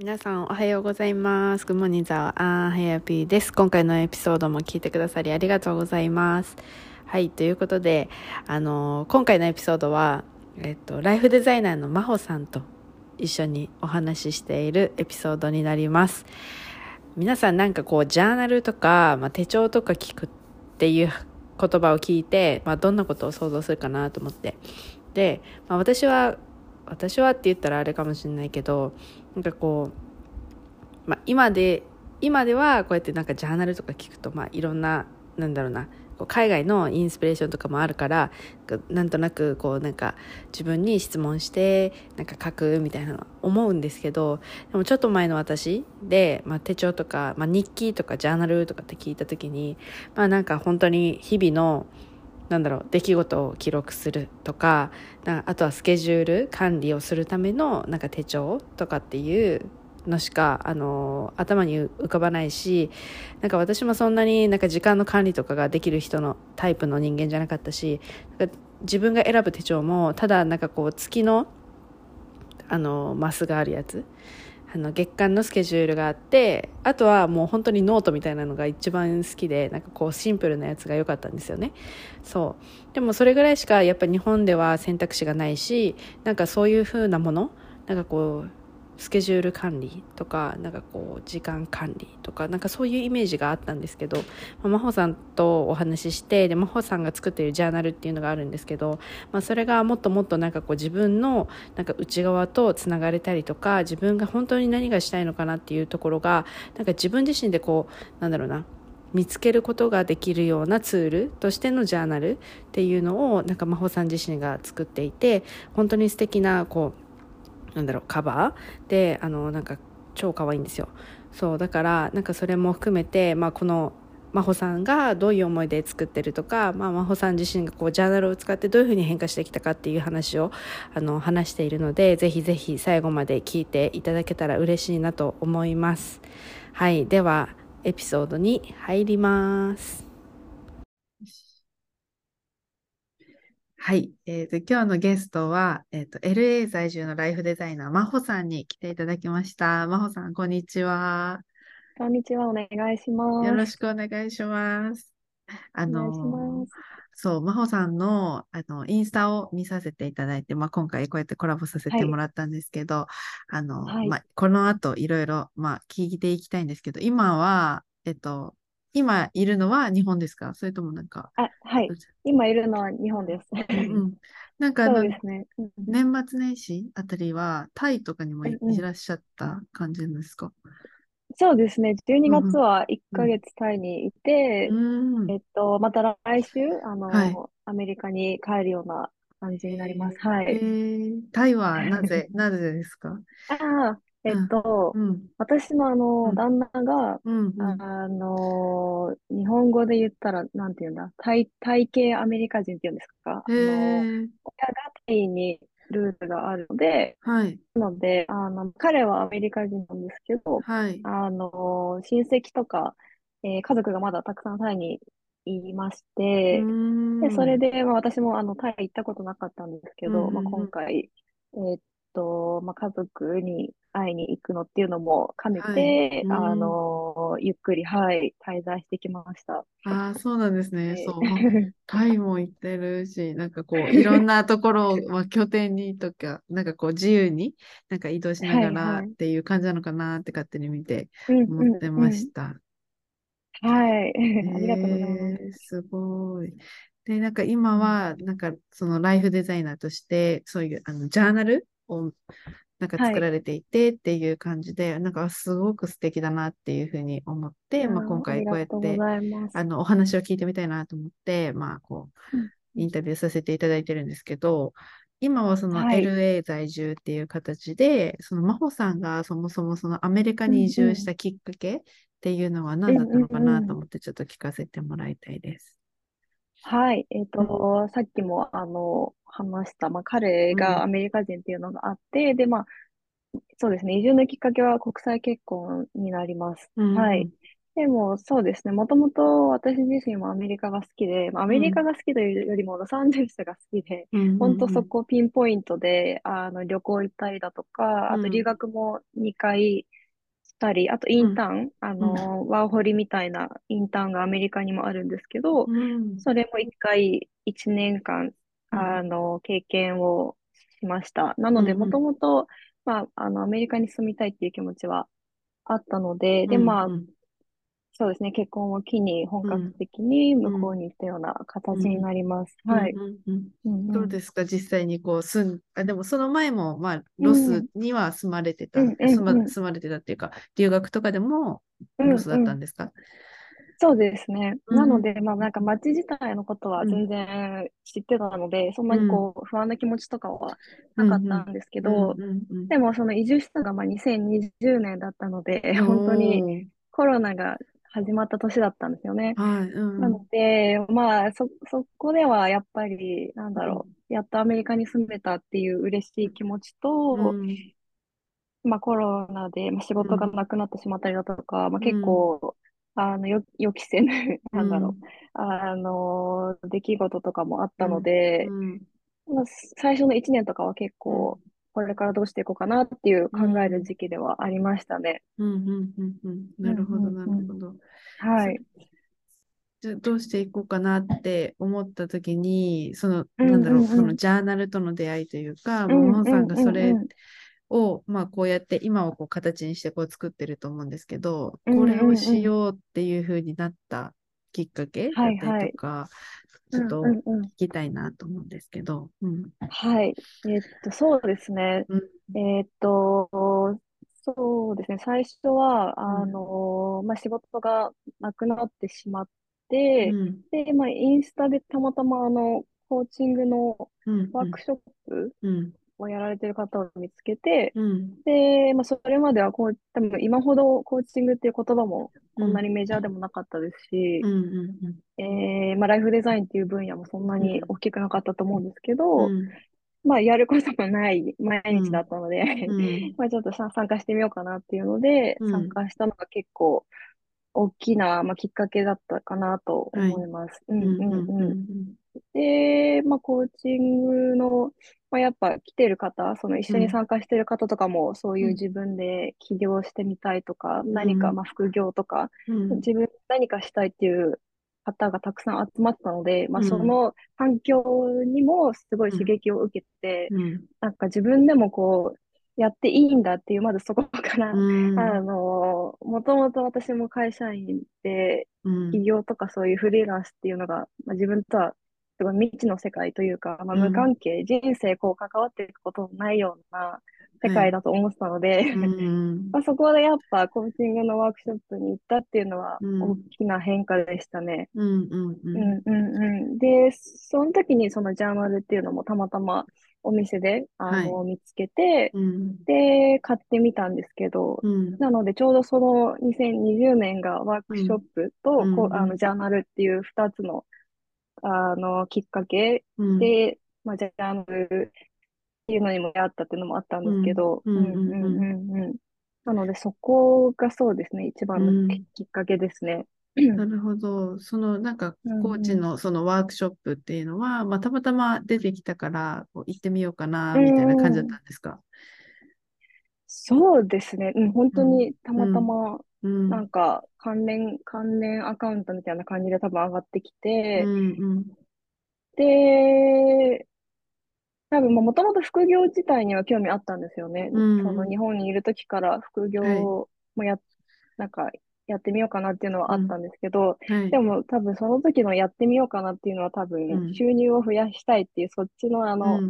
皆さんおはようございます。Good morning, ザワアンハヤピーです。今回のエピソードも聞いてくださりありがとうございます。はい、ということで、あの、今回のエピソードは、えっと、ライフデザイナーの真帆さんと一緒にお話ししているエピソードになります。皆さんなんかこう、ジャーナルとか、まあ、手帳とか聞くっていう言葉を聞いて、まあ、どんなことを想像するかなと思って。で、まあ、私は、私はって言ったらあれかもしれないけど、なんかこう、まあ、今で今ではこうやってなんかジャーナルとか聞くと、まあ、いろんななんだろうな海外のインスピレーションとかもあるからなんとなくこうなんか自分に質問してなんか書くみたいなの思うんですけどでもちょっと前の私で、まあ、手帳とか、まあ、日記とかジャーナルとかって聞いた時にまあなんか本当に日々のなんだろう出来事を記録するとかあとはスケジュール管理をするためのなんか手帳とかっていうのしかあの頭に浮かばないしなんか私もそんなになんか時間の管理とかができる人のタイプの人間じゃなかったし自分が選ぶ手帳もただなんかこう月のあのマスがあるやつあの月間のスケジュールがあってあとはもう本当にノートみたいなのが一番好きでなんかこうシンプルなやつが良かったんですよね。そう。でもそれぐらいしかやっぱ日本では選択肢がないしなんかそういう風なものなんかこうスケジュール管理とかなんかこう時間管理とかなんかそういうイメージがあったんですけど、まあ、真帆さんとお話ししてで真帆さんが作っているジャーナルっていうのがあるんですけど、まあ、それがもっともっとなんかこう自分のなんか内側とつながれたりとか自分が本当に何がしたいのかなっていうところがなんか自分自身でこうなんだろうな見つけることができるようなツールとしてのジャーナルっていうのをなんか真帆さん自身が作っていて本当に素敵なこうなんだろうカバー？であのなんか超可愛いんですよ。そうだからなんかそれも含めて、まあ、この真帆さんがどういう思いで作ってるとか、まあ、真帆さん自身がこうジャーナルを使ってどういうふうに変化してきたかっていう話をあの話しているのでぜひぜひ最後まで聞いていただけたら嬉しいなと思います。はいではエピソードに入ります。はい。えっ、ー、と、今日のゲストは、えっ、ー、と、LA 在住のライフデザイナー、真帆さんに来ていただきました。真帆さん、こんにちは。こんにちは。お願いします。よろしくお願いします。あの、そう、真帆さんの、あの、インスタを見させていただいて、まあ、今回こうやってコラボさせてもらったんですけど、はい、あの、はい、まあ、この後いろいろ、まあ、聞いていきたいんですけど、今は、えっと、今いるのは日本ですか？それともなんか。あ、はい。今いるのは日本です。うん、なんかそうですね。年末年始あたりはタイとかにもいらっしゃった感じですか、そうですね。12月は1ヶ月タイにいて、うん、えっと、また来週、あの、はい、アメリカに帰るような感じになります。はい。えー、タイはなぜ、なぜですか？ああ、えっと、私のあの、うん。旦那が、うんうん。あの、日本語で言ったら、なんて言うんだ、タイ、タイ系アメリカ人って言うんですか？へあの、ー親がタイにルーツがあるので、はい、なので、あの、彼はアメリカ人なんですけど、はい、あの、親戚とか、えー家族がまだたくさんタイにいまして、で、それで、で、まあ、私もあのタイ行ったことなかったんですけど、まあ、今回、えーっと、まあ、家族に会いに行くのっていうのも兼ねはいて、うんあの、ゆっくり、はい、滞在してきました。ああ、そうなんですね。でそう。タイも行ってるし、なんかこう、いろんなところを、まあ、拠点にとか、なんかこう、自由に、なんか移動しながはいはいらっていう感じなのかなって勝手に見てうん思ってました。はい、ありがとうございます。えー、すごい。で、なんか今は、なんかそのライフデザイナーとして、そういうあのジャーナルをなんかはい作られていてっていう感じで、なんかすごく素敵だなっていうふうに思って、まあ、今あ回こうやって。あのお話を聞いてみたいなと思って、まあ、こう、うんインタビューさせていただいてるんですけど、今はそのはい LA 在住っていう形で、その真帆さんがそもそもそのアメリカに移住したきっかけっていうのは何だったのかなと思ってちょっと聞かせてもらいたいです。はい、えっと、さっきも、あの、話した、まあ、彼うんがアメリカ人っていうのがあって、で、まあ、そうですね、移住のきっかけは国際結婚になります。うんはい。でもそうですね。もともと私自身もアメリカが好きで、まあアメリカが好きというよりもロサンゼルスが好きで、うん本当そこピンポイントで、あの、旅行行ったりだとか、あと留学も2回したり、あとインターン、あの、ワーホリみたいなインターンがアメリカにもあるんですけど、それも1回1年間、あの、経験をしました。なので、もともと、まあ、あの、アメリカに住みたいっていう気持ちはあったので、で、まあ、そうですね、結婚を機に本格的に向こうに行ったような形になります。はい。どうですか、実際にこう住ん、あ、でもその前も、まあ、ロスには住まれてた、住ま、住まれてたっていうか、留学とかでもロスだったんですか、そうですね。なので、まあなんか街自体のことは全然知ってたので、そんなにこう不安な気持ちとかはなかったんですけど、でもその移住したのがまあ2020年だったので、本当にコロナが始まった年だったんですよね。はいうん、なので、まあ、そ、そこではやっぱり、なんだろう、うん、やっとアメリカに住めたっていう嬉しい気持ちと、うん、まあコロナで仕事がなくなってしまったりだとか、まあ結構、あの、予期せぬ、なんだろう、あの、出来事とかもあったので、まあ、最初の1年とかは結構、これからどうしていこうかなっていう考える時期ではありましたね。うんうんうんうん。なるほど、なるほど。はい。じゃどうしていこうかなって思った時に、その、なんだろう、そのジャーナルとの出会いというか、ももさんがそれを、まあこうやって今をこう形にしてこう作ってると思うんですけど、これをしようっていうふうになったきっかけだったりとか、ちょっと聞きたいなと思うんですけど。うん、はい。えー、っと、そうですね。うん、えー、っと、そうですね。最初は、あの、まあ、仕事がなくなってしまって、うん、で、まあ、インスタでたまたま、あの、コーチングのワークショップをやられてる方を見つけて、うん、で、まあ、それまではこう、多分今ほどコーチングっていう言葉もこんなにメジャーでもなかったですし、ライフデザインっていう分野もそんなに大きくなかったと思うんですけど、うん、まあ、やることもない毎日だったので、まあ、ちょっと参加してみようかなっていうので、参加したのが結構大きな、まあ、きっかけだったかなと思います。で、まあ、コーチングの、まあ、やっぱ来てる方、その一緒に参加してる方とかも、そういう自分で起業してみたいとか、うん、何かまあ副業とか、うん、自分何かしたいっていう方がたくさん集まったので、まあ、その環境にもすごい刺激を受けて、うん、なんか自分でもこう、やっていいんだっていう、まずそこから、うん、あの、もともと私も会社員で、起業とかそういうフリーランスっていうのが、まあ、自分とはすごい未知の世界というか、まあ、無関係、うん、人生こう関わっていくことのないような世界だと思ってたので、はい まあ、そこでやっぱコーチングのワークショップに行ったっていうのは大きな変化でしたね。で、その時にそのジャーナルっていうのもたまたまお店であの、はい、見つけて、うん、で、買ってみたんですけど、うん、なのでちょうどその2020年がワークショップと、うん、こうあのジャーナルっていう2つのあの、きっかけ。で、まあ、ジャーナルっていうのにも出会ったっていうのもあったんですけど、うん、うん、うん、うん。なので、そこがそうですね、一番のきっかけですね。なるほど。そのなんかコーチのそのワークショップっていうのは、まあ、たまたま出てきたからこう行ってみようかなみたいな感じだったんですか、そうですね。うん、本当にたまたまなんか関連、関連アカウントみたいな感じで多分上がってきて、うんうん、で、多分もともと副業自体には興味あったんですよね。うん、その日本にいる時から副業もや、はい、なんかやってみようかなっていうのはあったんですけど、うんはい、でも多分その時のやってみようかなっていうのは多分収入を増やしたいっていう、そっちのあの、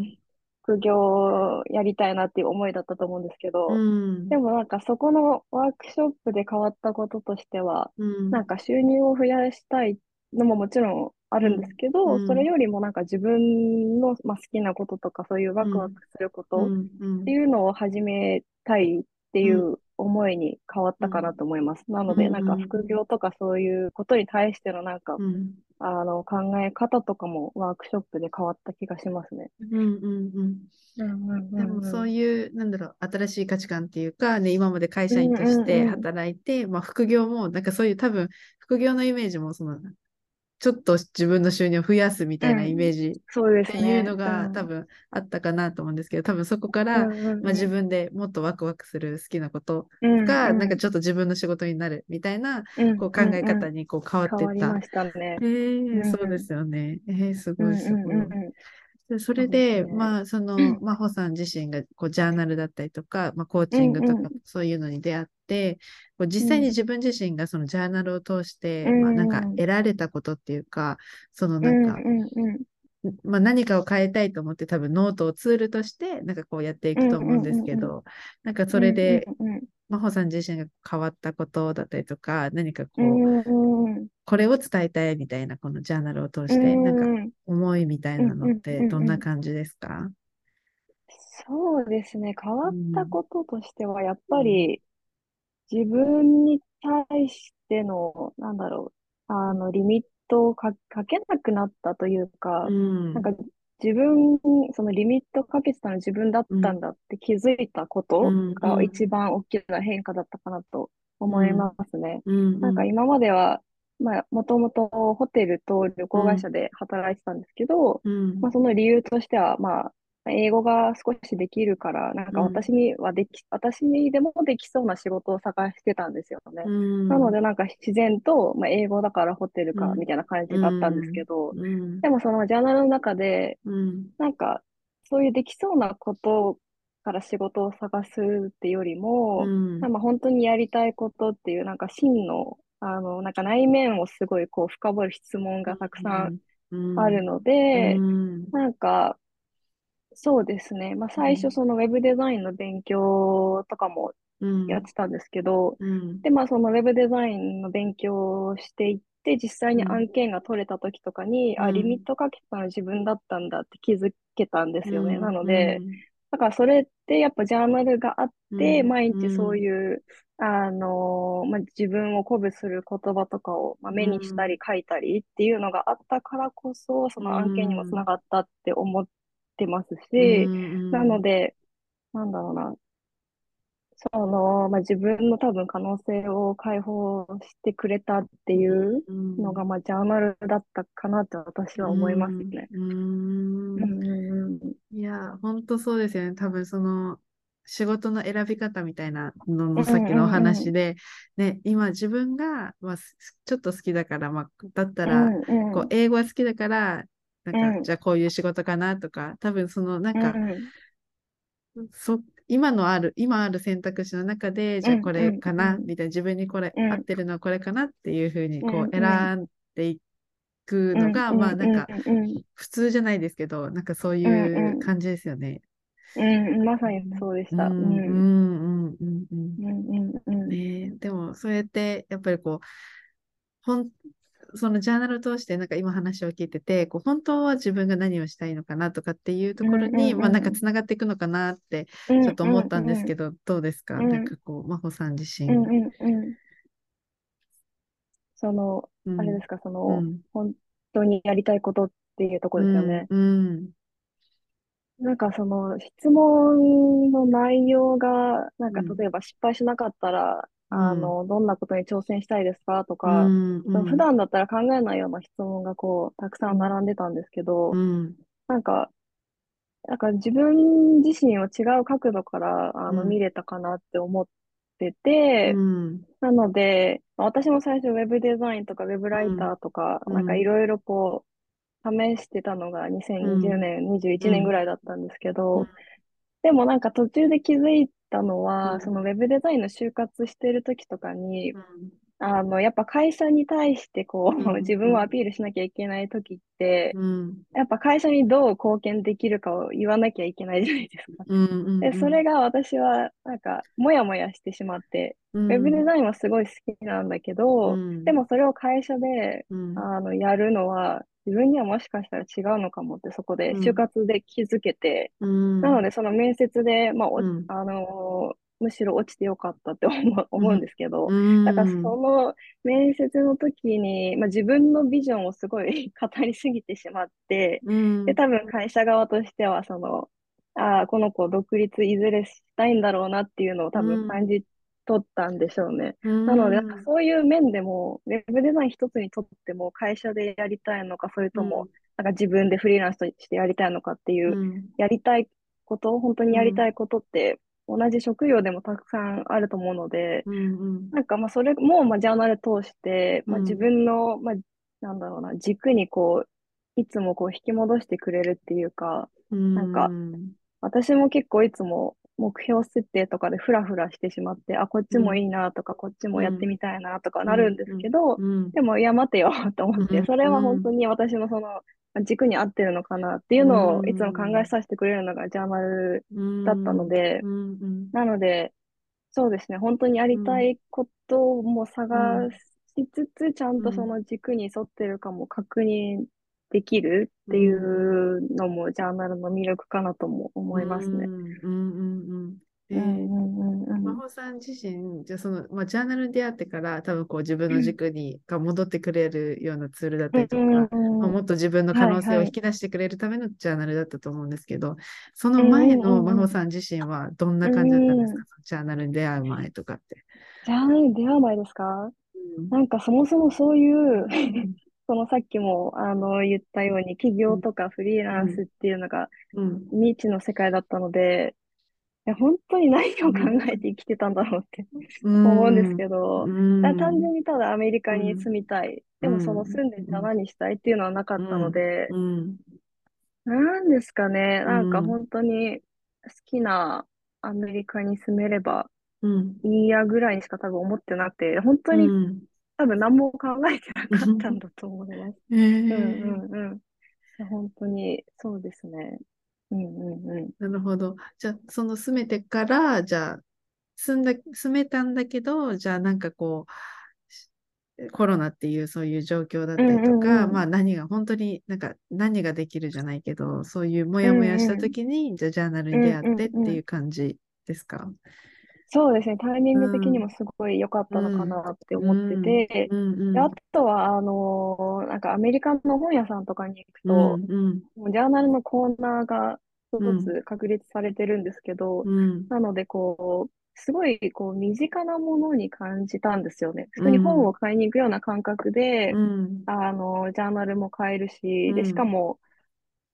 副業をやりたいなっていう思いだったと思うんですけど、うん、でもなんかそこのワークショップで変わったこととしては、うん、なんか収入を増やしたいのももちろんあるんですけど、うん、それよりもなんか自分の、まあ、好きなこととかそういうワクワクすることっていうのを始めたいっていう思いに変わったかなと思います。なのでなんか副業とかそういうことに対してのなんか、あの、考え方とかもワークショップで変わった気がしますね。うんうんうん。でもそういう、なんだろう、新しい価値観っていうか、ね、今まで会社員として働いて、まあ副業も、なんかそういう多分、副業のイメージも、その、ちょっと自分の収入を増やすみたいなイメージっていうのが多分あったかなと思うんですけど、多分そこから、まあ、自分でもっとワクワクする好きなことが、なんかちょっと自分の仕事になるみたいな、こう考え方にこう変わっていった。えー、そうですよね。えー、すごいすごい。でそれで、ね、まあ、その、真帆さん自身が、こう、ジャーナルだったりとか、まあ、コーチングとか、そういうのに出会って、こう実際に自分自身がそのジャーナルを通して、まあ、なんか得られたことっていうか、そのなんか、まあ、何かを変えたいと思って多分ノートをツールとしてなんかこうやっていくと思うんですけど、なんかそれで、真帆さん自身が変わったことだったりとか、何かこう、これを伝えたいみたいなこのジャーナルを通して、なんか思いみたいなのってどんな感じですか？そうですね。変わったこととしては、やっぱり自分に対しての、なんだろう、あの、リミットをかけなくなったというか、なんか自分に、そのリミットかけてたの自分だったんだって気づいたことが一番大きな変化だったかなと思いますね。なんか今までは、まあ、もともとホテルと旅行会社で働いてたんですけど、まあ、その理由としては、まあ、英語が少しできるから、なんか私にはでき、うん、私にでもできそうな仕事を探してたんですよね。うん、なので、なんか自然と、まあ、英語だからホテルか、みたいな感じだったんですけど、うん、でもそのジャーナルの中で、なんか、そういうできそうなことから仕事を探すっていうよりも、なんか本当にやりたいことっていう、なんか真の、あの、なんか内面をすごいこう深掘る質問がたくさんあるので、なんか、そうですね。まあ、最初、そのウェブデザインの勉強とかもやってたんですけど、うん、で、まあ、そのウェブデザインの勉強をしていって、実際に案件が取れた時とかに、うん、あ、リミットかけたの自分だったんだって気づけたんですよね。うん、なので、だからそれってやっぱジャーナルがあって、毎日そういう、あのまあ、自分を鼓舞する言葉とかを、まあ、目にしたり書いたりっていうのがあったからこそ、その案件にもつながったって思ってますし、なので、なんだろうな、その、まあ、自分の多分可能性を解放してくれたっていうのが、まあ、ジャーナルだったかなって私は思いますね。いや、本当そうですよね。多分その、仕事の選び方みたいなののさっきのお話で、ね、今自分が、まあ、ちょっと好きだから、まあ、だったら、こう英語は好きだからなんか、うん、じゃあこういう仕事かなとか、多分そのなんか、うん、そ今のある、今ある選択肢の中で、じゃあこれかな、みたいな、自分にこれ、合ってるのはこれかなっていうふうにこう選んでいくのが、まあなんか、普通じゃないですけど、なんかそういう感じですよね。うん、まさにそうでした。うん、うん、うん、うん、うん。ねでも、そうやって、やっぱりこう、ほん、そのジャーナルを通してなんか今話を聞いててこう本当は自分が何をしたいのかなとかっていうところに、まあ、なんかつながっていくのかなってちょっと思ったんですけど、どうですか、うん、なんかこう真帆さん自身。うんうんうん、その、あれですか？その、本当にやりたいことっていうところですよね。うんなんかその質問の内容が、なんか例えば失敗しなかったら、あの、どんなことに挑戦したいですか？とか、うん。うん、普段だったら考えないような質問がこう、たくさん並んでたんですけど、うん、なんか、なんか自分自身を違う角度からあの見れたかなって思ってて、うん、なので、私も最初ウェブデザインとかウェブライターとか、なんかいろいろこう、試してたのが2020年、21年ぐらいだったんですけど、でもなんか途中で気づいたのは、うん、そのウェブデザインの就活してる時とかに、うん、あの、やっぱ会社に対してこう、うん、自分をアピールしなきゃいけない時って、やっぱ会社にどう貢献できるかを言わなきゃいけないじゃないですか。で、それが私はなんか、もやもやしてしまって、ウェブデザインはすごい好きなんだけど、でもそれを会社で、あの、やるのは、自分にはもしかしたら違うのかもってそこで就活で気づけて、うん、なのでその面接で、まあ、うん、あのむしろ落ちてよかったって思う思うんですけど、だからその面接の時に、まあ、自分のビジョンをすごい 語りすぎてしまって、で、多分会社側としては、その、ああ、この子独立いずれしたいんだろうなっていうのを多分感じ取ったんでしょうね。なので、そういう面でも、ウェブデザイン一つにとっても会社でやりたいのか、それとも、なんか自分でフリーランスとしてやりたいのかっていう、やりたいこと、本当にやりたいことって、同じ職業でもたくさんあると思うので、うんうん、なんかまあそれもまあジャーナル通して、まあ、自分の、まあ、なんだろうな、軸にこう、いつもこう引き戻してくれるっていうか、うん、なんか、私も結構いつも目標設定とかでフラフラしてしまって、あ、こっちもいいなとか、こっちもやってみたいなとかなるんですけど、でも、いや、待てよと思って、それは本当に私のその軸に合ってるのかなっていうのをいつも考えさせてくれるのがジャーナルだったので、なので、そうですね、本当にやりたいことも探しつつ、ちゃんとその軸に沿ってるかも確認できるっていうのもジャーナルの魅力かなとも思いますね。うんうんうんで、真帆さん自身、じゃその、まあ、ジャーナルに出会ってから多分こう自分の軸に、が戻ってくれるようなツールだったりとか、まあ、もっと自分の可能性を引き出してくれるためのジャーナルだったと思うんですけど、その前の真帆さん自身はどんな感じだったんですか、ジャーナルに出会う前とかって。ジャーナルに出会う前ですか、うん、なんかそもそもそういうそのさっきもあの言ったように、企業とかフリーランスっていうのが未知の世界だったので、いや本当に何を考えて生きてたんだろうって思うんですけど、単純にただアメリカに住みたい。でもその住んでじゃあ何したいっていうのはなかったので、なんですかね、なんか本当に好きなアメリカに住めればいいやぐらいにしか多分思ってなくて、本当に多分何も考えてなかったんだと思います。うんうんうん。本当にそうですね。うんうんうん。なるほど。じゃあ、その住めてから、じゃあ、住んだ、住めたんだけど、じゃあなんかこう、コロナっていうそういう状況だったりとか、うんうんうん、まあ何が本当になんか何ができるじゃないけど、そういうモヤモヤした時に、うんうん、じゃあジャーナルに出会ってっていう感じですか、うんうんうんそうですね、タイミング的にもすごい良かったのかなって思ってて、であとは、あのーなんかアメリカの本屋さんとかに行くと、もうジャーナルのコーナーが一つ確立されてるんですけど、なので、こう、すごい、こう、身近なものに感じたんですよね。普通に本を買いに行くような感覚で、あの、ジャーナルも買えるし、で、しかも、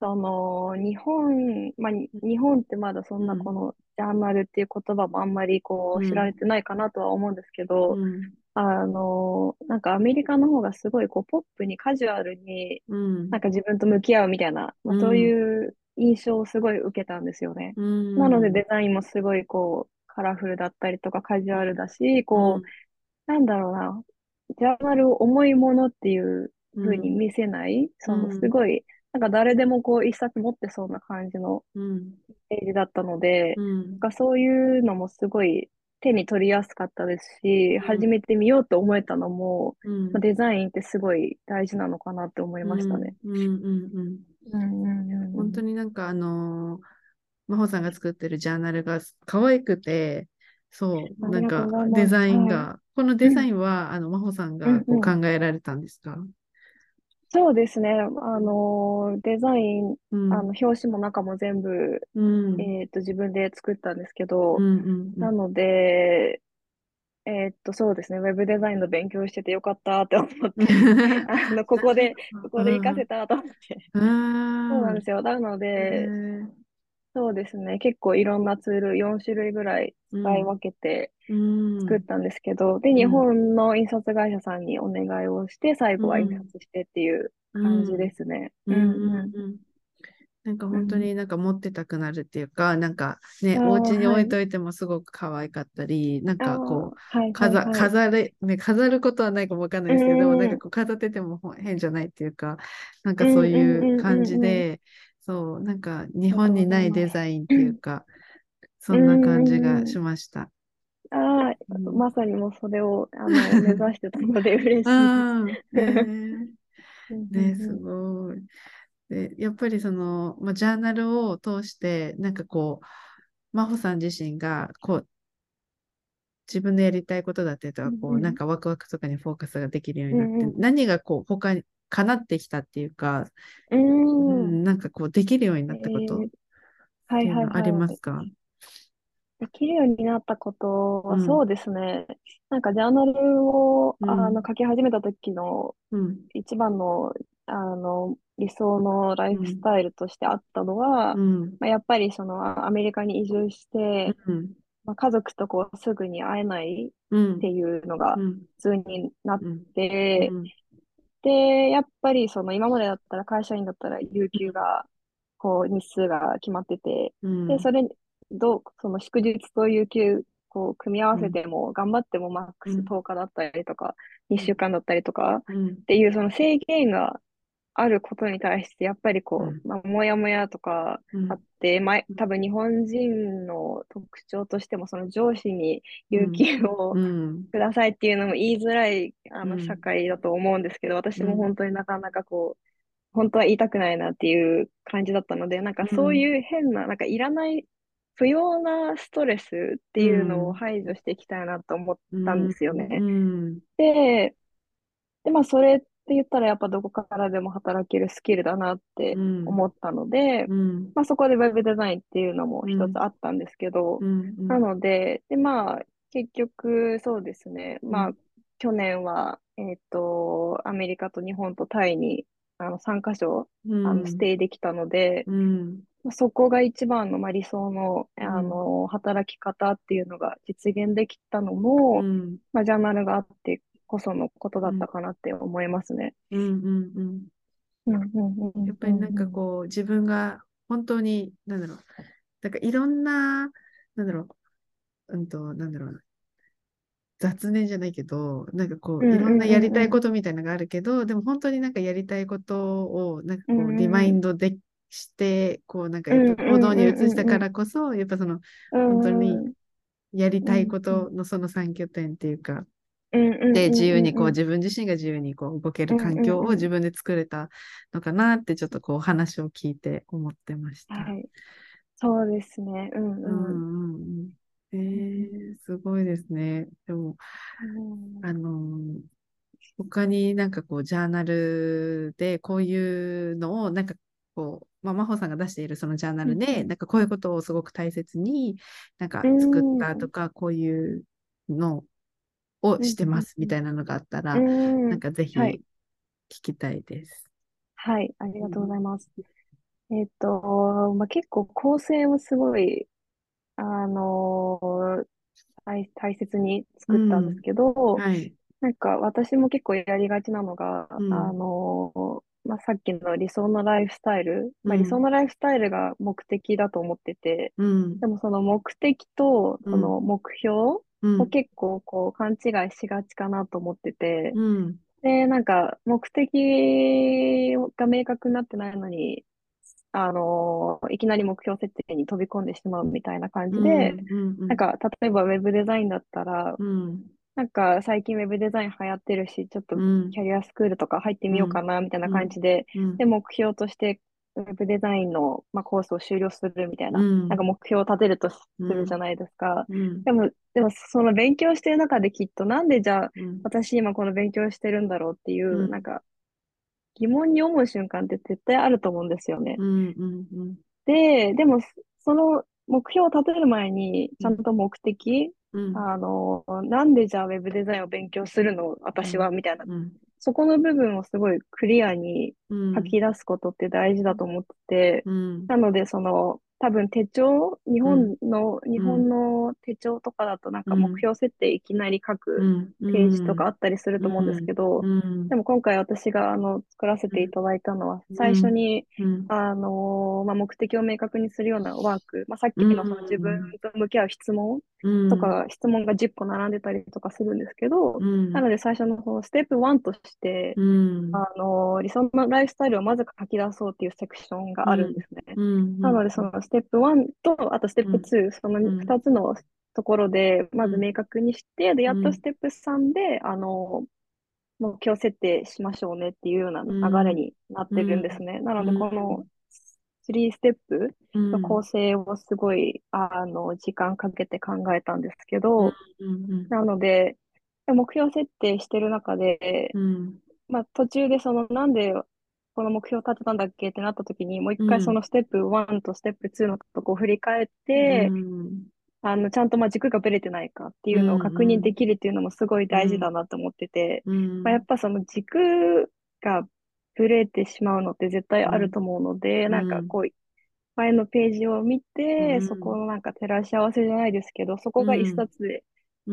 その、日本、まあ、日本ってまだそんなこのジャーナルっていう言葉もあんまりこう知られてないかなとは思うんですけど、うん、あの、なんかアメリカの方がすごいこうポップにカジュアルに、なんか自分と向き合うみたいな、まあ、そういう印象をすごい受けたんですよね。なのでデザインもすごいこうカラフルだったりとかカジュアルだし、こう、なんだろうな、ジャーナルを重いものっていう風に見せない、そのすごいなんか誰でもこう一冊持ってそうな感じのページだったので、うん、なんかそういうのもすごい手に取りやすかったですし、うん、始めてみようと思えたのも、うん、デザインってすごい大事なのかなって思いましたね。本当になんかあのー、真帆さんが作ってるジャーナルが可愛くて、そう、なんかデザインが、はい、このデザインは、あの真帆さんがこう考えられたんですか、そうですね。あの、デザイン、うん、あの、表紙も中も全部、うん、えっと、自分で作ったんですけど、うんうんうん、なので、えー、っと、そうですね。ウェブデザインの勉強しててよかったって思って、あの、ここで、ここで活かせたと思って。そうなんですよ。なので、そうですね。結構いろんなツール、4種類ぐらい使い分けて作ったんですけど、うん、で、日本の印刷会社さんにお願いをして、最後は印刷してっていう感じですね。なんか本当になんか持ってたくなるっていうか、うん、なんかね、お家に置いといてもすごく可愛かったり、はい、なんかこう、はい飾、はい、飾る、ね、飾ることはないかもわかんないですけど、うん、なんかこう飾ってても変じゃないっていうか、なんかそういう感じで、そう、なんか日本にないデザインっていうか、そんな感じがしました。ああ、うん、まさにもそれをあの目指してたので嬉しい。ね。ね、すごい。で、やっぱりその、まあ、ジャーナルを通して、なんかこう、真帆さん自身が、こう、自分のやりたいことだったりとか、こう、なんかワクワクとかにフォーカスができるようになって、何がこう、他に、かなってきたっていうか、うん、なんかこう、できるようになったこと、はいはいありますか、できるようになったことは、そうですね。なんかジャーナルを、あの書き始めた時の一番の、あの理想のライフスタイルとしてあったのは、まあ、やっぱりそのアメリカに移住して、まあ、家族とこうすぐに会えないっていうのが普通になって、で、やっぱりその今までだったら会社員だったら有給がこう日数が決まってて、で、それどう、その祝日と有給、こう、組み合わせても、頑張ってもマックス10日だったりとか、2週間だったりとか、っていうその制限があることに対して、やっぱりこう、まあ、もやもやとかあって、まあ、多分日本人の特徴としても、その上司に有給をくださいっていうのも言いづらい、あの社会だと思うんですけど、私も本当になかなかこう、本当は言いたくないなっていう感じだったので、なんかそういう変な、なんかいらない不要なストレスっていうのを排除していきたいなと思ったんですよね。うん、で、で、まあ、それって言ったらやっぱどこからでも働けるスキルだなって思ったので、うん、まあ、そこで Web デザインっていうのも一つあったんですけど、なので、で、まあ、結局、そうですね、まあ、去年は、えっ、ー、と、アメリカと日本とタイにあの3箇所、あのステイできたので、うん、そこが一番の、まあ、理想の、あの、働き方っていうのが実現できたのも、うん、まあ、ジャーナルがあってこそのことだったかなって思いますね。うんうんうん。やっぱりなんかこう、自分が本当に、なんだろう、なんかいろんな、なんだろう、うんと、なんだろう、雑念じゃないけど、なんかこう、いろんなやりたいことみたいなのがあるけど、でも本当になんかやりたいことを、なんかこう、リマインドでして、こうなんか行動に移したからこそ、やっぱその、本当にやりたいことのその3拠点っていうか、で、自由にこう自分自身が自由にこう動ける環境を自分で作れたのかなってちょっとこう話を聞いて思ってました。はい。そうですね。うんうん。うんうんえー、すごいですね。でも、あの、他になんかこう、ジャーナルでこういうのを、なんかこう、まあ、真帆さんが出しているそのジャーナルで、なんかこういうことをすごく大切に、なんか作ったとか、こういうのをしてますみたいなのがあったら、なんかぜひ聞きたいです。はい、ありがとうございます。えっと、まあ、結構構成をすごい、あのー、大大切に作ったんですけど、はい、なんか私も結構やりがちなのが、うん、あのーまあ、さっきの理想のライフスタイル、まあ、理想のライフスタイルが目的だと思ってて、うん、でもその目的とその目標を結構こう勘違いしがちかなと思ってて、うん、で、なんか目的が明確になってないのに、あのいきなり目標設定に飛び込んでしまうみたいな感じで、なんか例えばウェブデザインだったら、なんか最近ウェブデザイン流行ってるし、ちょっとキャリアスクールとか入ってみようかなみたいな感じで、で、目標としてウェブデザインの、まあ、コースを修了するみたいな、なんか目標を立てるとするじゃないですか。でも、でもその勉強してる中できっとなんでじゃあ、私今この勉強してるんだろうっていう、なんか疑問に思う瞬間って絶対あると思うんですよね。で、でもその目標を立てる前に、ちゃんと目的、うん、あの、なんでじゃあウェブデザインを勉強するの？私は、みたいな、うん、そこの部分をすごいクリアに書き出すことって大事だと思ってて、なので、その、多分手帳、日本の、うん、日本の手帳とかだとなんか目標設定いきなり書くページとかあったりすると思うんですけど、うん、でも今回私があの作らせていただいたのは、最初に、あのまあ、目的を明確にするようなワーク、まあ、さっきのその自分と向き合う質問とか、質問が10個並んでたりとかするんですけど、なので最初の方、ステップ1として、あの理想のライフスタイルをまず書き出そうっていうセクションがあるんですね。なので、そのステップ1と、あとステップ2、うん、その2つのところで、まず明確にして、で、やっとステップ3で、あの、目標設定しましょうねっていうような流れになってるんですね。なので、この、3ステップの構成をすごい、あの、時間かけて考えたんですけど、なので、目標設定してる中で、まあ途中でそのなんでこの目標を立てたんだっけってなった時に、もう一回そのステップ1とステップ2のとこを振り返って、あの、ちゃんとまあ軸がぶれてないかっていうのを確認できるっていうのもすごい大事だなと思ってて、まあ、やっぱその軸がブレてしまうのって絶対あると思うので、なんかこう、前のページを見て、そこのなんか照らし合わせじゃないですけど、そこが一冊で、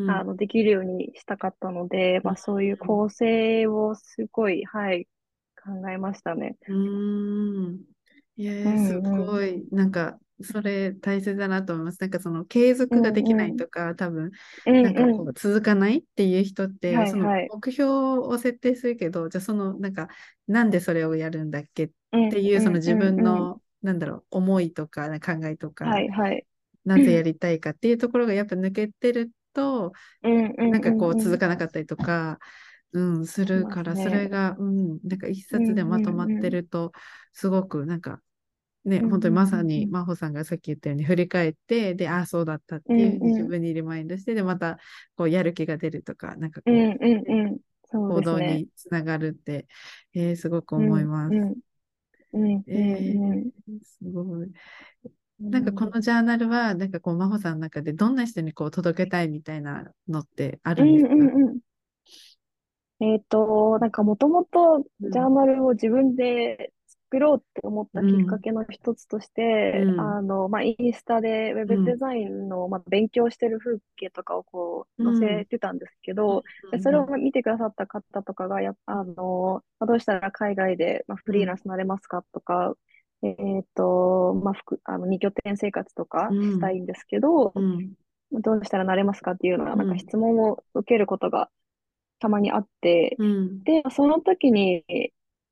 あの、できるようにしたかったので、まあそういう構成をすごい、はい、考えましたね。うん。いや、すごい、なんか、それ大切だなと思います。なんかその継続ができないとか、うんうん、多分、なんかこう続かないっていう人って、その目標を設定するけど、じゃあそのなんか、なんでそれをやるんだっけっていう、その自分の、なんだろう、思いとか考えとか、はいはい、なぜやりたいかっていうところがやっぱ抜けてると、なんかこう続かなかったりとか、うん、するから、それが、うん、なんか一冊でまとまってると、すごくなんかね、本当にまさに真帆さんがさっき言ったように振り返って、で、ああ、そうだったっていうふうに自分にリマインドして、で、またこうやる気が出るとか、なんかこう、行動につながるって、えー、すごく思います。すごい。なんかこのジャーナルは、なんかこう、真帆さんの中でどんな人にこう届けたいみたいなのってあるんですか、うんうんうんえっ、と、なんかもともとジャーナルを自分で作ろうって思ったきっかけの一つとして、うん、あの、まあ、インスタでウェブデザインの、まあ、勉強してる風景とかをこう載せてたんですけど、うん、それを見てくださった方とかが、やあの、まあ、どうしたら海外で、まあ、フリーランスになれますかとか、えっ、ー、と、まあ、あの、二拠点生活とかしたいんですけど、どうしたらなれますかっていうのは、なんか質問を受けることがたまにあって、で、その時に、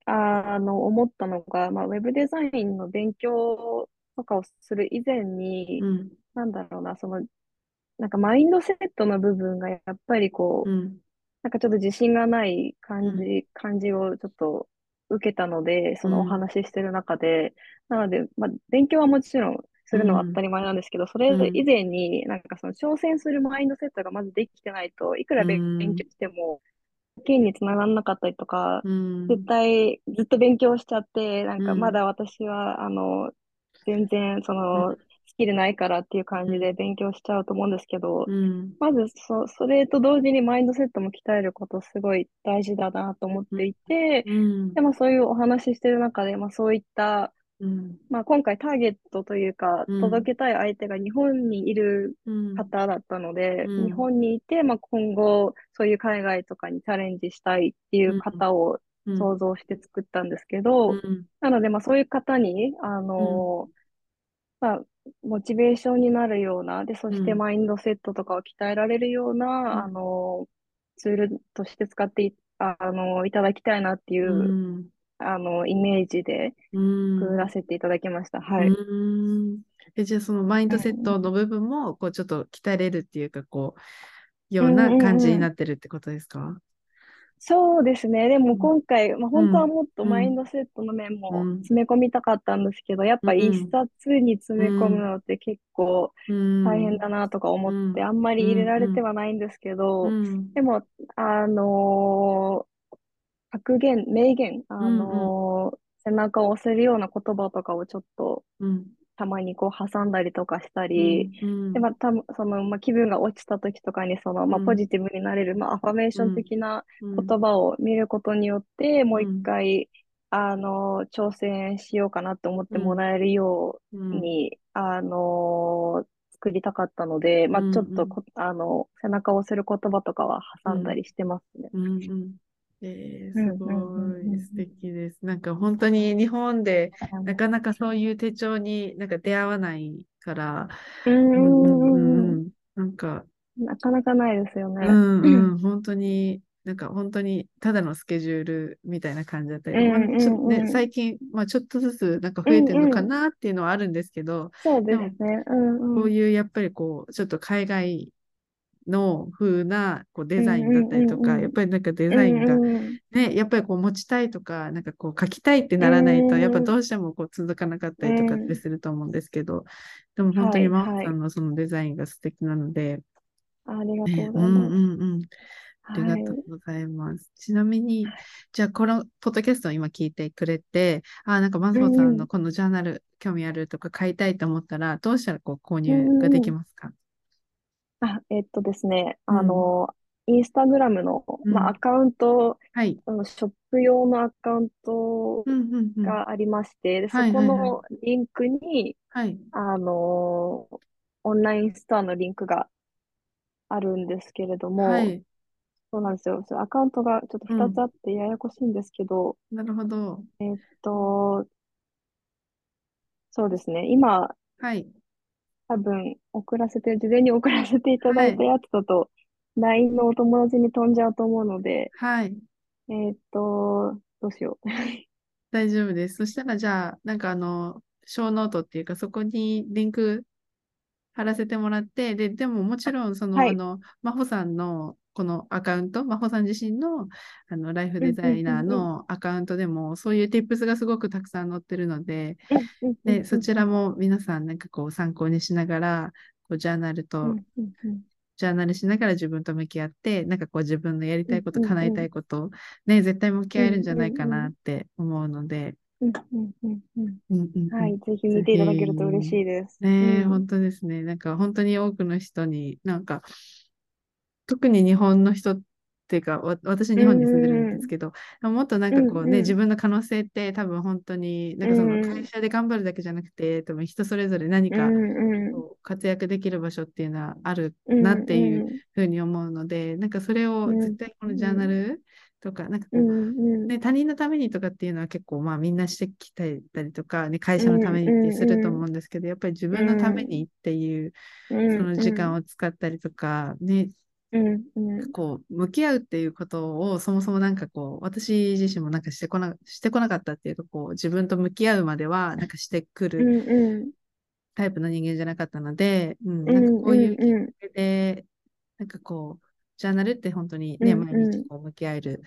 あの、思ったのが、まあ、ウェブデザインの勉強とかをする以前に、うん、なんだろうな、その、なんかマインドセットの部分がやっぱりこう、うん、なんかちょっと自信がない感じ、うん、感じをちょっと受けたので、そのお話ししてる中で、なので、まあ、勉強はもちろんするのは当たり前なんですけど、それ以前になんかその挑戦するマインドセットがまずできてないと、いくら勉強しても、件につながんなかったりとか、うん、絶対ずっと勉強しちゃって、なんかまだ私は、あの、全然その、スキルないからっていう感じで勉強しちゃうと思うんですけど、うん、まずそ、それと同時にマインドセットも鍛えることすごい大事だなと思っていて、うん、でもそういうお話ししてる中で、まあそういったうん、まあ、今回ターゲットというか、届けたい相手が日本にいる方だったので、うん、日本にいて、まあ、今後そういう海外とかにチャレンジしたいっていう方を想像して作ったんですけど、なので、まあ、そういう方に、あのまあ、モチベーションになるような、で、そしてマインドセットとかを鍛えられるような、あのツールとして使っていあのいただきたいなっていうあの、イメージで作らせていただきました。はい。えじゃあ、そのマインドセットの部分も、こう、ちょっと鍛えれるっていうか、こう、ような感じになってるってことですか、うんうんうん、そうですね。でも今回、まあ、本当はもっとマインドセットの面も詰め込みたかったんですけど、やっぱ一冊に詰め込むのって結構大変だなとか思って、あんまり入れられてはないんですけど、でも、あの格言、名言、あのー、背中を押せるような言葉とかをちょっと、たまにこう挟んだりとかしたり、うん、で、また、その、まあ、気分が落ちた時とかに、その、まあ、ポジティブになれる、まあ、アファメーション的な言葉を見ることによって、もう一回、あの、挑戦しようかなと思ってもらえるように、あの、作りたかったので、まあ、ちょっとあの、背中を押せる言葉とかは挟んだりしてますね。うんうんえー、すごい素敵です。なんか本当に日本でなかなかそういう手帳になんか出会わないから、うんなんか、なかなかないですよね。うんうん、本当に、なんか本当にただのスケジュールみたいな感じだったり、ね、最近、まあ、ちょっとずつなんか増えてるのかなっていうのはあるんですけど、そうですね。こういうやっぱりこう、ちょっと海外の風なこうデザインだったりとか、やっぱりなんかデザインがね、やっぱりこう持ちたいとか、なんかこう書きたいってならないと、やっぱどうしてもこう続かなかったりとかってすると思うんですけど、でも本当にマホさんのそのデザインが素敵なので、ありがとうございます。うんうんうん。ありがとうございます。はい、ちなみに、じゃあ、このポッドキャストを今聞いてくれて、あ、なんか、マズボさんのこのジャーナル興味あるとか買いたいと思ったら、どうしたらこう購入ができますか、あ、えっとですね、あの、インスタグラムの、まあ、アカウント、はい、あのショップ用のアカウントがありまして、でそこのリンクに、はい、あの、オンラインストアのリンクがあるんですけれども、はい、そうなんですよ。アカウントがちょっと2つあってややこしいんですけど、うん、なるほど。えっと、そうですね。今、はい。多分、送らせて、事前に送らせていただいたやつだと、LINE のお友達に飛んじゃうと思うので、はい。えっと、どうしよう。大丈夫です。そしたら、じゃあ、なんかあの、 show note っていうか、そこにリンク貼らせてもらって、で、でももちろん、その、はい、あの、真帆さんのこのアカウント、真帆さん自身のあのライフデザイナーのアカウントでも、そういう tips がすごくたくさん載ってるので、でそちらも皆さんなんかこう参考にしながら、こうジャーナルと、ジャーナルしながら自分と向き合って、なんかこう自分のやりたいこと、叶えたいこと、ね、絶対向き合えるんじゃないかなって思うので、はい、ぜひ見ていただけると嬉しいです。ね、うん、本当ですね。なんか本当に多くの人に、なんか、特に日本の人っていうか、私日本に住んでるんですけど、もっとなんかこうね、うんうん、自分の可能性って多分本当に、なんかその会社で頑張るだけじゃなくて、多分人それぞれ何か活躍できる場所っていうのはあるなっていうふうに思うので、なんかそれを絶対このジャーナルとか、なんかこう、うんうん、ね、他人のためにとかっていうのは結構まあみんなしてきたりとか、ね、会社のためにってすると思うんですけど、やっぱり自分のためにっていう、その時間を使ったりとか、ね、うんうん、こう向き合うっていうことをそもそもなんかこう私自身もなんかしてこなしてこなかったっていうかこう自分と向き合うまではなんかしてくるタイプの人間じゃなかったので、うん、なんかこういうきっかけで、なんかこうジャーナルって本当にね、毎日こう向き合える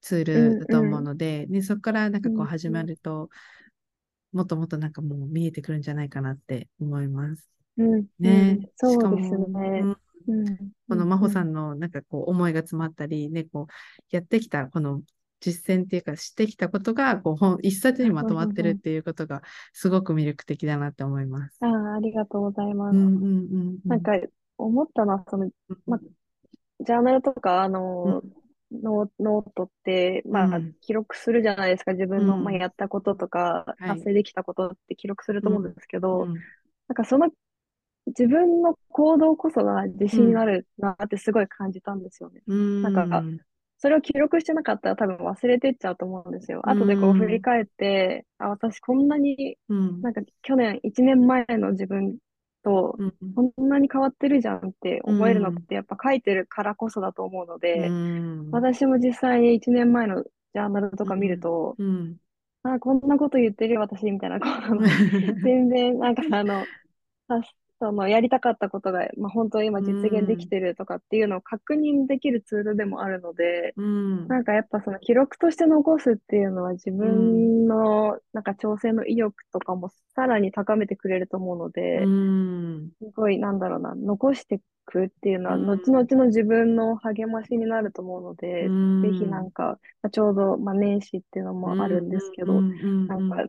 ツールだと思うので、ね、そこからなんかこう始まると、もっともっとなんかもう見えてくるんじゃないかなって思います。うん、ね、そうですね。うん、この真帆さんのなんかこう思いが詰まったり、ね、こうやってきたこの実践っていうかしてきたことがこう本一冊にまとまってるっていうことがすごく魅力的だなって思います。ああ、ありがとうございます。うんうんうん、なんか思ったのはその、ま、ジャーナルとか、あの、うん、ノノートって、まあ、うん、記録するじゃないですか。自分の、まあ、やったこととか、達成できたことって記録すると思うんですけど、なんかその自分の行動こそが自信になるなってすごい感じたんですよね。なんか、それを記録してなかったら多分忘れてっちゃうと思うんですよ。後でこう振り返って、あ、私こんなに、なんか去年、1年前の自分と、こんなに変わってるじゃんって思えるのってやっぱ書いてるからこそだと思うので、うん、私も実際に1年前のジャーナルとか見ると、うん、あ、こんなこと言ってるよ私みたいな 全然なんかあの、そのやりたかったことが、まあ、本当に今実現できてるとかっていうのを確認できるツールでもあるので、うん、なんかやっぱその記録として残すっていうのは自分のなんか挑戦の意欲とかもさらに高めてくれると思うので、うん、すごいなんだろうな、残していくっていうのは後々の自分の励ましになると思うので、うん、ぜひなんか、まあ、ちょうど、まあ、年始っていうのもあるんですけど、なんか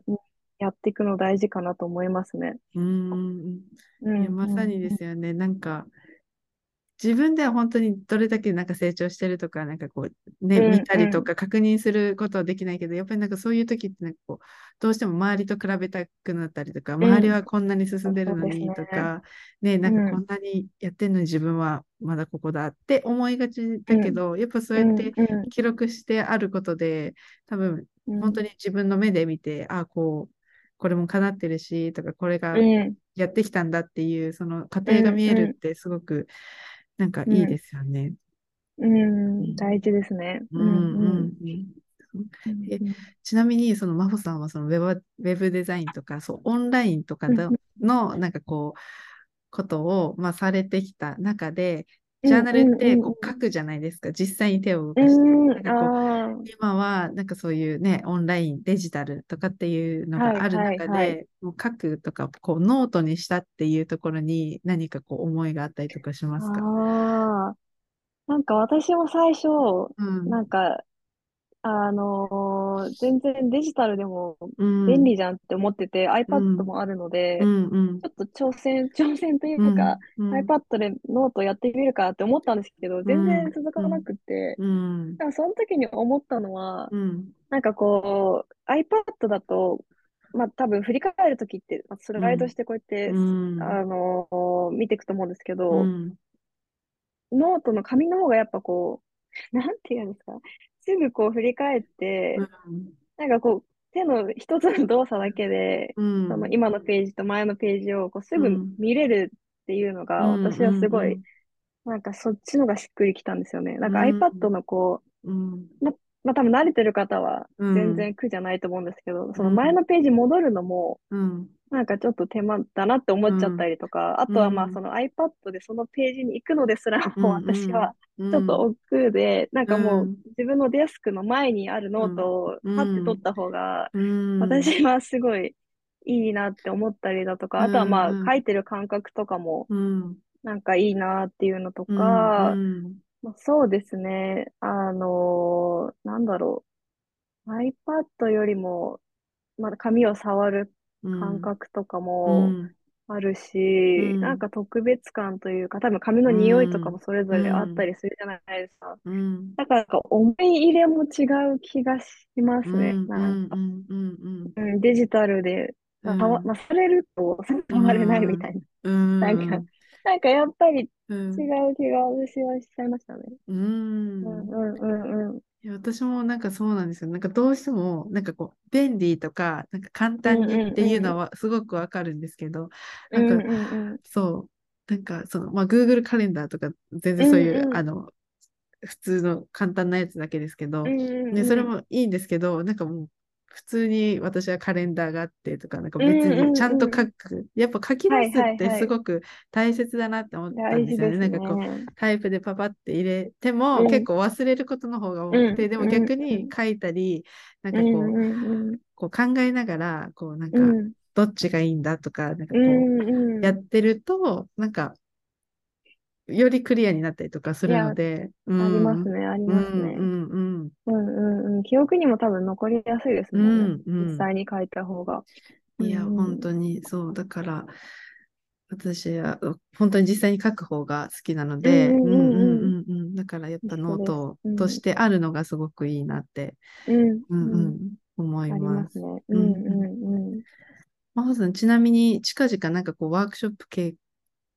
やっていくの大事かなと思いますね。うん、うん、まさにですよね。なんか、自分では本当にどれだけなんか成長してるとか、なんかこう、ね、見たりとか確認することはできないけど、やっぱりなんかそういう時ってなんかこう、どうしても周りと比べたくなったりとか、周りはこんなに進んでるのにとか、ね、なんかこんなにやってるのに自分はまだここだって思いがちだけど、やっぱそうやって記録してあることで、多分本当に自分の目で見て、ああ、こう、これも叶ってるしとかこれがやってきたんだっていう、うん、その過程が見えるってすごくなんかいいですよね。うん、うん、大事ですね。うんうんえちなみにその真帆さんはそのウェブウェブデザインとかそうオンラインとかのなんかこうことを、まあ、されてきた中でジャーナルってこう書くじゃないですか。実際に手を動かして。なんかこう今はなんかそういうね、オンライン、デジタルとかっていうのがある中で、もう書くとか、こうノートにしたっていうところに何かこう思いがあったりとかしますか？なんか私も最初、うん、なんかあのー、全然デジタルでも便利じゃんって思ってて、iPad もあるので、うんうん。ちょっと挑戦、挑戦というか、うん。iPad でノートやってみるかって思ったんですけど、全然続かなくて、うん。だからその時に思ったのは、うん。なんかこう、iPad だと、まあ多分振り返る時って、スライドしてこうやって、うん。あのー見ていくと思うんですけうど、ん。ノートの紙の方がやっぱこう、なんて言うんですか？すぐこう振り返って、うん、なんかこう、手の一つの動作だけで、うん、その今のページと前のページをこうすぐ見れるっていうのが、私はすごい、なんかそっちのがしっくりきたんですよね。なんか iPad のこう、うん、ま、まあ多分慣れてる方は全然苦じゃないと思うんですけど、その前のページ戻るのも、なんかちょっと手間だなって思っちゃったりとか、あとはまあその iPad でそのページに行くのですらも私はちょっと億劫で、なんかもう自分のデスクの前にあるノートをパッて取った方が、私はすごいいいなって思ったりだとか、あとはまあ書いてる感覚とかもなんかいいなっていうのとか、まあ、そうですね、あのー、なんだろう、iPad よりも、まだ紙を触る感覚とかもあるし、うん、なんか特別感というか、多分髪の匂いとかもそれぞれあったりするじゃないですか。うん、だから思い入れも違う気がしますね。なんか、デジタルで、まあ、されると触れないみたいな。なんか、なんかやっぱり違う気が私はしちゃいましたね。うん。うんうんうんうん。いや私もなんかそうなんですよ。なんかどうしても、なんかこう、便利とか、なんか簡単にっていうのはすごくわかるんですけど、なんか、そう、なんかその、まあ、Google カレンダーとか、全然そういう、あの、普通の簡単なやつだけですけど、ね、それもいいんですけど、なんかもう、普通に私はカレンダーがあってとか、なんか別にちゃんと書く。やっぱ書き出すってすごく大切だなって思ったんですよね。なんかこう、タイプでパパって入れても、結構忘れることの方が多くて、でも逆に書いたり、なんかこう、こう考えながら、こうなんか、どっちがいいんだとか、なんかこう、やってると、なんか、よりクリアになったりとかするので。ありますね、ありますね。うんうんうんうん。記憶にも多分残りやすいですもんね。実際に書いた方が。いや、本当にそう。だから、私は本当に実際に書く方が好きなので、うんうんうんうん。だからやっぱノートとしてあるのがすごくいいなって、うんうん思います。ね。うんうんうん。マホさん、ちなみに近々なんかこうワークショップ計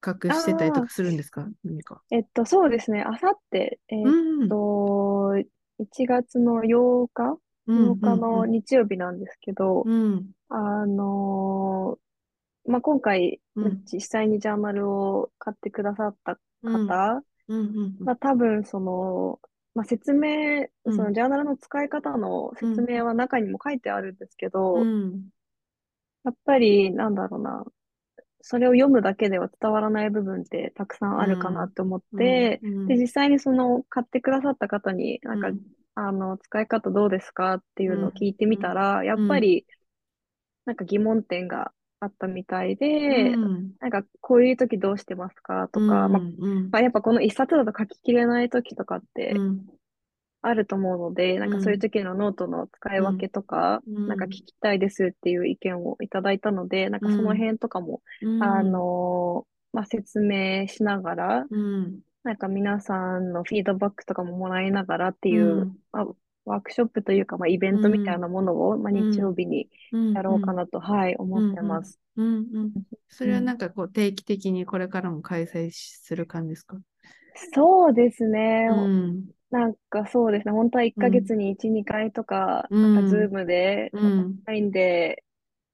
画してたりとかするんですか？何か。えっと、そうですね。あさって、えー、っと、うん、1月の8日 ?8 日の日曜日なんですけど、うん、あのー、まあ、今回、うん、実際にジャーナルを買ってくださった方、まあ、多分その、まあ、説明、そのジャーナルの使い方の説明は中にも書いてあるんですけど、やっぱり、なんだろうな、それを読むだけでは伝わらない部分ってたくさんあるかなと思って、うん。うん、で、実際にその買ってくださった方に、なんか、うん、あの、使い方どうですかっていうのを聞いてみたら、やっぱり、なんか疑問点があったみたいで、なんかこういう時どうしてますかとか、まあ、やっぱこの一冊だと書ききれない時とかって、あると思うので、なんかそういう時のノートの使い分けとか、うん、なんか聞きたいですっていう意見をいただいたので、なんかその辺とかも、うん、あのまあ、説明しながら、うん、なんか皆さんのフィードバックとかももらいながらっていう、まあ、ワークショップというか、まあ、イベントみたいなものを、まあ、日曜日にやろうかなと、はい、思ってます。それはなんかこう定期的にこれからも開催する感じですか？そうですね。なんかそうですね、本当は1ヶ月に1、2回とか、なんか Zoom で、オンラインで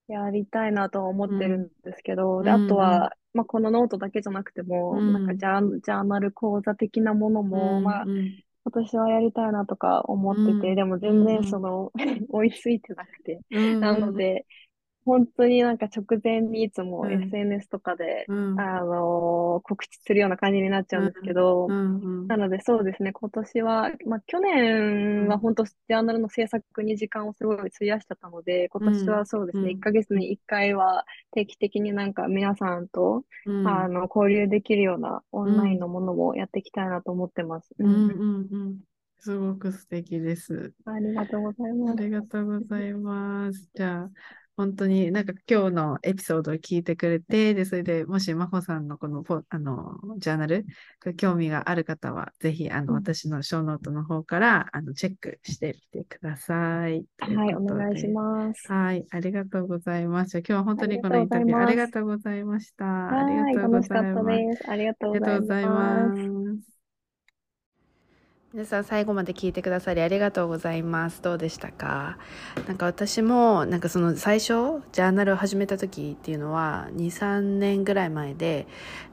やりたいなとは思ってるんですけど、で、あとは、まあ、このノートだけじゃなくても、なんかジャージャーナル講座的なものも、まあ、私はやりたいなとか思ってて、でも全然その、追いついてなくて、なので、本当になんか直前にいつも SNS とかで、うん、あのー告知するような感じになっちゃうんですけど、うん、なのでそうですね、今年は、まあ去年は本当ジャーナルの制作に時間をすごい費やしてたので、今年はそうですね、1ヶ月に1回は定期的になんか皆さんと、あの、交流できるようなオンラインのものをやっていきたいなと思ってます。うん、うん、うん。すごく素敵です。ありがとうございます。ありがとうございます。じゃあ、本当になんか今日のエピソードを聞いてくれて、で、それでもし真帆さんのこのあのジャーナル、興味がある方は、ぜひあの、私のショーノートの方からあのチェックしてみてください。はい、お願いします。はい、ありがとうございます。今日は本当にこのインタビューありがとうございました。ありがとうございます。ありがとうございます。皆さん最後まで聞いてくださりありがとうございます。どうでしたか？なんか私も、なんかその最初、ジャーナルを始めた時っていうのは、2、3年ぐらい前で、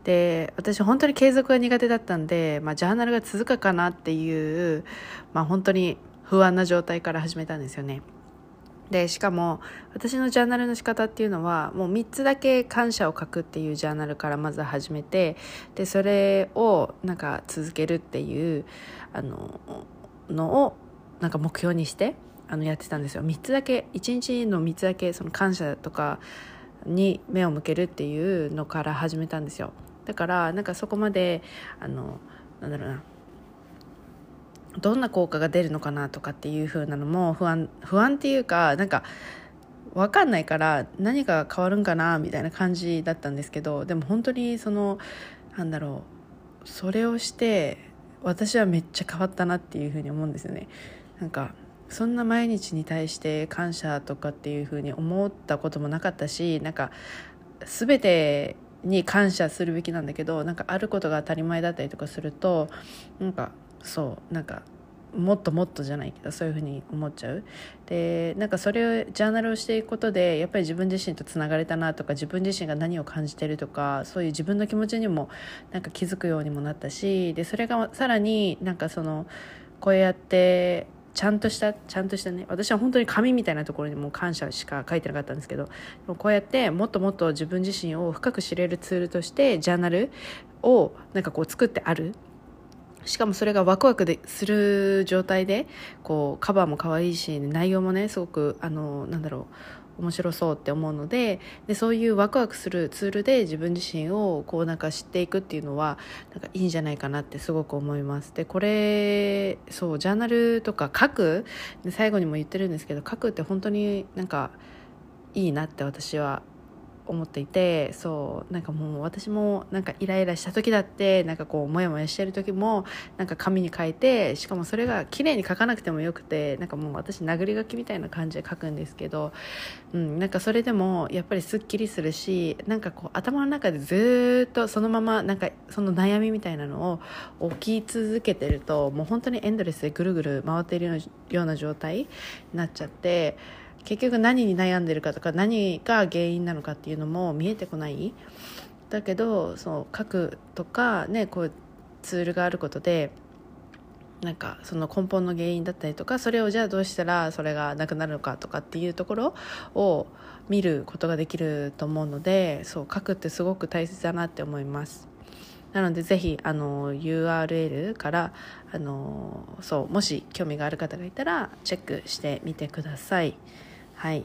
で、私本当に継続が苦手だったんで、まあジャーナルが続くかなっていう、まあ本当に不安な状態から始めたんですよね。でしかも私のジャーナルの仕方っていうのはもう3つだけ感謝を書くっていうジャーナルからまず始めてでそれをなんか続けるっていうあののをなんか目標にしてあのやってたんですよ。3つだけ1日の3つだけその感謝とかに目を向けるっていうのから始めたんですよ。だからなんかそこまであのなんだろうなどんな効果が出るのかなとかっていう風なのも不安不安っていうかなんか分かんないから何が変わるんかなみたいな感じだったんですけどでも本当にそのなんだろうそれをして私はめっちゃ変わったなっていう風に思うんですよね。なんかそんな毎日に対して感謝とかっていう風に思ったこともなかったしなんか全てに感謝するべきなんだけどなんかあることが当たり前だったりとかするとなんかそうなんかもっともっとじゃないけどそういうふうに思っちゃう。でなんかそれをジャーナルをしていくことでやっぱり自分自身とつながれたなとか自分自身が何を感じてるとかそういう自分の気持ちにもなんか気づくようにもなったしでそれがさらになんかそのこうやってちゃんとしたちゃんとしたね私は本当に紙みたいなところにも感謝しか書いてなかったんですけどこうやってもっともっと自分自身を深く知れるツールとしてジャーナルをなんかこう作ってある。しかもそれがワクワクでする状態でこうカバーも可愛いし内容もねすごくあのなんだろう面白そうって思うのででそういうワクワクするツールで自分自身をこうなんか知っていくっていうのはなんかいいんじゃないかなってすごく思います。でこれそうジャーナルとか書く。最後にも言ってるんですけど書くって本当になんかいいなって私は思っていてそうなんかもう私もなんかイライラした時だってなんかこうモヤモヤしてる時もなんか紙に書いてしかもそれが綺麗に書かなくてもよくてなんかもう私殴り書きみたいな感じで書くんですけど、うん、なんかそれでもやっぱりすっきりするしなんかこう頭の中でずっとそのままなんかその悩みみたいなのを起き続けてるともう本当にエンドレスでぐるぐる回っているような状態になっちゃって。結局何に悩んでるかとか何が原因なのかっていうのも見えてこないだけどそう書くとかねこうツールがあることでなんかその根本の原因だったりとかそれをじゃあどうしたらそれがなくなるのかとかっていうところを見ることができると思うのでそう書くってすごく大切だなって思いますなのでぜひあの URL からあのそうもし興味がある方がいたらチェックしてみてください。はい。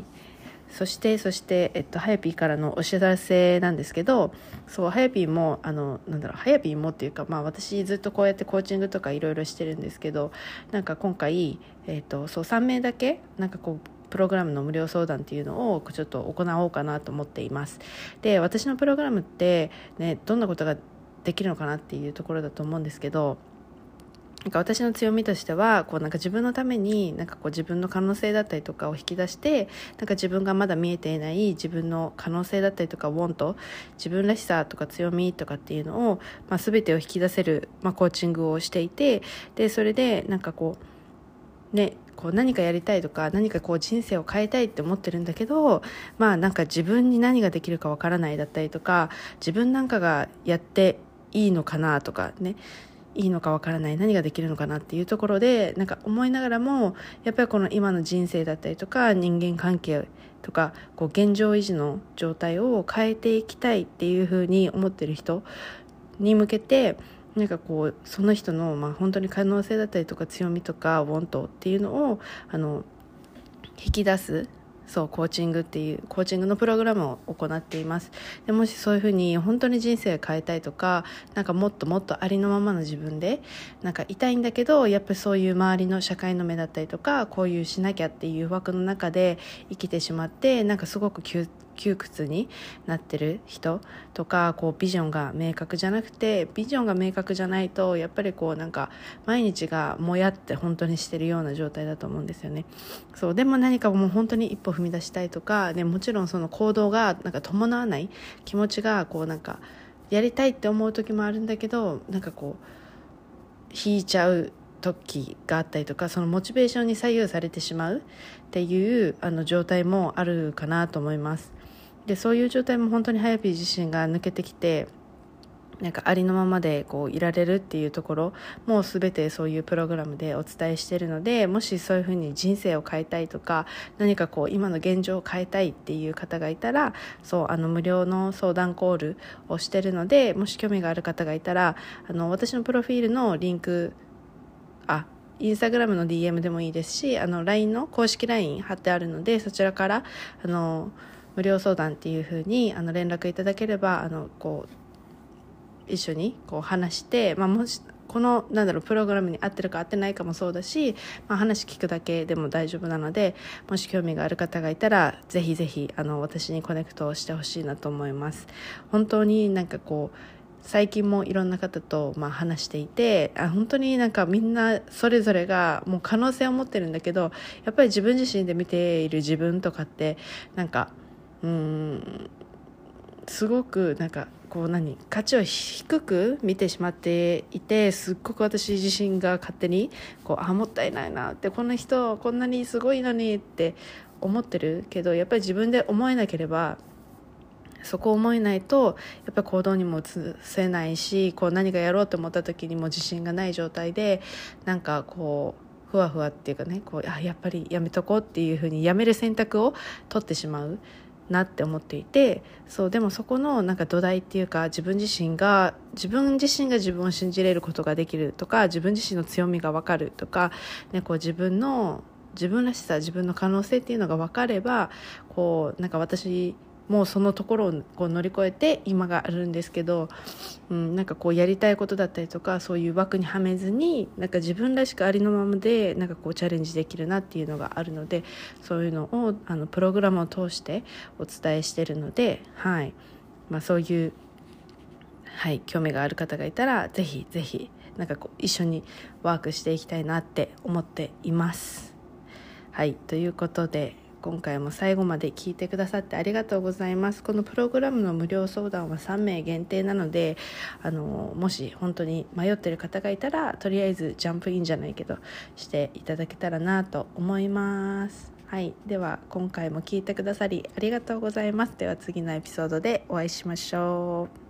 そして、そして、えっと、はやぴーからのお知らせなんですけど、そう、はやぴーも、あの、なんだろう、はやぴーもっていうか、まあ私ずっとこうやってコーチングとかいろいろしてるんですけど、なんか今回、えっと、そう、3名だけ、なんかこう、プログラムの無料相談っていうのをちょっと行おうかなと思っています。で、私のプログラムって、ね、どんなことができるのかなっていうところだと思うんですけど、なんか私の強みとしてはこうなんか自分のためになんかこう自分の可能性だったりとかを引き出してなんか自分がまだ見えていない自分の可能性だったりとかウォント自分らしさとか強みとかっていうのを、まあ、全てを引き出せる、まあ、コーチングをしていてでそれでなんかこうねこう何かやりたいとか何かこう人生を変えたいって思ってるんだけどまあなんか自分に何ができるかわからないだったりとか自分なんかがやっていいのかなとかね。いいのかわからない何ができるのかなっていうところでなんか思いながらもやっぱりこの今の人生だったりとか人間関係とかこう現状維持の状態を変えていきたいっていうふうに思ってる人に向けてなんかこうその人のまあ本当に可能性だったりとか強みとかウォントっていうのをあの引き出すそうコーチングっていうコーチングのプログラムを行っています。でもしそういうふうに本当に人生を変えたいとかなんかもっともっとありのままの自分でなんか痛いんだけどやっぱりそういう周りの社会の目だったりとかこういうしなきゃっていう枠の中で生きてしまってなんかすごく窮窮屈になってる人とかこうビジョンが明確じゃなくてビジョンが明確じゃないとやっぱりこうなんか毎日がもやって本当にしてるような状態だと思うんですよね。そうでも何かもう本当に一歩踏み出したいとかでもちろんその行動がなんか伴わない気持ちがこうなんかやりたいって思う時もあるんだけどなんかこう引いちゃう時があったりとかそのモチベーションに左右されてしまうっていうあの状態もあるかなと思います。でそういう状態も本当にハヤピー自身が抜けてきてなんかありのままでこういられるっていうところもう全てそういうプログラムでお伝えしているのでもしそういうふうに人生を変えたいとか何かこう今の現状を変えたいっていう方がいたらそうあの無料の相談コールをしているのでもし興味がある方がいたらあの私のプロフィールのリンクあインスタグラムの DM でもいいですしあの LINE の公式 LINE 貼ってあるのでそちらからあの無料相談っていうふうにあの連絡いただければあのこう一緒にこう話して、まあ、もしこのなんだろうプログラムに合ってるか合ってないかもそうだし、まあ、話聞くだけでも大丈夫なのでもし興味がある方がいたらぜひぜひあの私にコネクトをしてほしいなと思います。本当になんかこう最近もいろんな方とまあ話していてあ本当になんかみんなそれぞれがもう可能性を持ってるんだけどやっぱり自分自身で見ている自分とかってなんかうんすごくなんかこう何価値を低く見てしまっていてすっごく私自身が勝手にこうあもったいないなってこの人こんなにすごいのにって思ってるけどやっぱり自分で思えなければそこを思えないとやっぱ行動にも移せないしこう何かやろうと思った時にも自信がない状態でなんかこうふわふわっていうかねこうあやっぱりやめとこうっていうふうにやめる選択を取ってしまう。なって思っていてそうでもそこのなんか土台っていうか自分自身が自分自身が自分を信じれることができるとか自分自身の強みが分かるとか、ね、こう自分の自分らしさ自分の可能性っていうのが分かればこうなんか私もうそのところをこう乗り越えて今があるんですけど、うん、なんかこうやりたいことだったりとかそういう枠にはめずになんか自分らしくありのままでなんかこうチャレンジできるなっていうのがあるのでそういうのをあのプログラムを通してお伝えしてるので、はいまあ、そういう、はい、興味がある方がいたらぜひぜひなんかこう一緒にワークしていきたいなって思っています。はいということで今回も最後まで聞いてくださってありがとうございます。このプログラムの無料相談は3名限定なのであのもし本当に迷ってる方がいたらとりあえずジャンプインじゃないけどしていただけたらなと思います。はい。では今回も聞いてくださりありがとうございます。では次のエピソードでお会いしましょう。